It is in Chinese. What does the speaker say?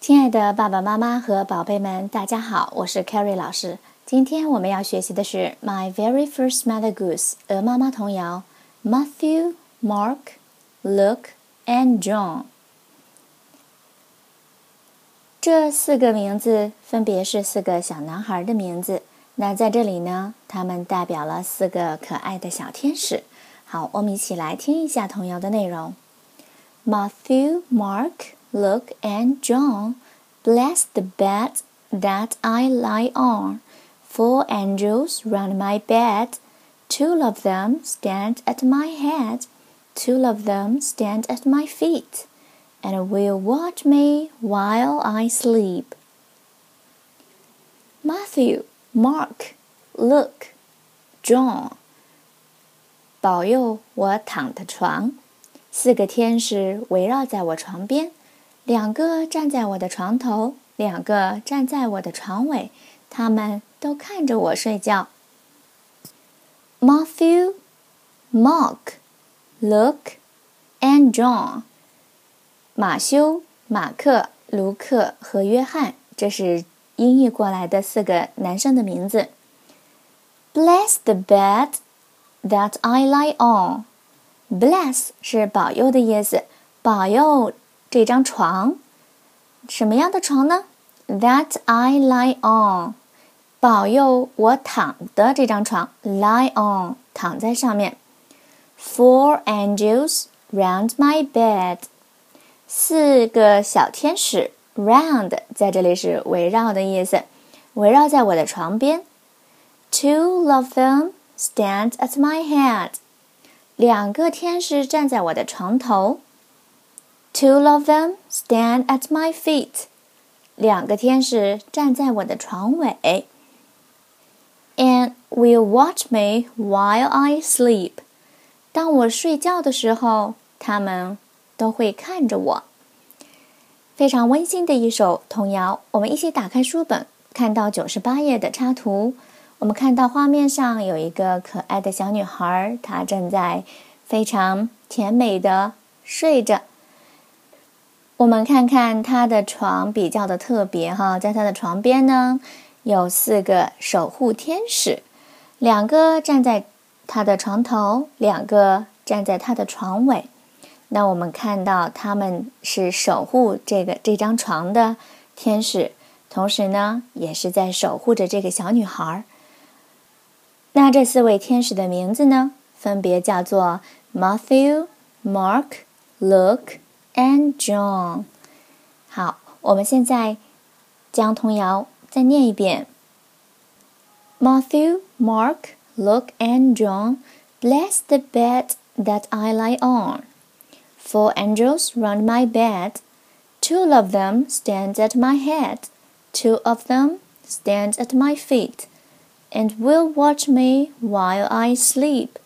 亲爱的爸爸妈妈和宝贝们，大家好，我是 Carrie 老师。今天我们要学习的是《My Very First Mother Goose》鹅妈妈童谣。Matthew, Mark, Luke and John。这四个名字分别是四个小男孩的名字。那在这里呢，他们代表了四个可爱的小天使。好，我们一起来听一下童谣的内容。Matthew, Mark, Luke, and John, bless the bed that I lie on. Four angels round my bed. Two of them stand at my head. Two of them stand at my feet, and will watch me while I sleep. Matthew, Mark, Luke, John，保佑我躺的床。四个天使围绕在我床边， 两个站在我的床头，两个站在我的床尾，他们都看着我睡觉。Matthew, Mark, Luke, and John。马修、马克、卢克和约翰，这是音译过来的四个男生的名字。Bless the bed that I lie on。Bless 是保佑的意思，保佑这张床。什么样的床呢？That I lie on，保佑我躺的这张床。Lie on，躺在上面。Four angels round my bed，四个小天使。Round 在这里是围绕的意思，围绕在我的床边。Two of them stand at my head。两个天使站在我的床头。Two of them stand at my feet。两个天使站在我的床尾。And will watch me while I sleep。当我睡觉的时候，他们都会看着我。非常温馨的一首童谣。我们一起打开书本，看到九十八页的插图。我们看到画面上有一个可爱的小女孩，她正在非常甜美的睡着。我们看看她的床比较的特别哈，在她的床边呢有四个守护天使，两个站在她的床头，两个站在她的床尾。那我们看到他们是守护这个这张床的天使，同时呢也是在守护着这个小女孩。那这四位天使的名字呢，分别叫做 Matthew、Mark、Luke and John。好，我们现在将童谣再念一遍。Matthew、Mark、Luke and John, bless the bed that I lie on. Four angels round my bed. Two of them stand at my head. Two of them stand at my feet and will watch me while I sleep.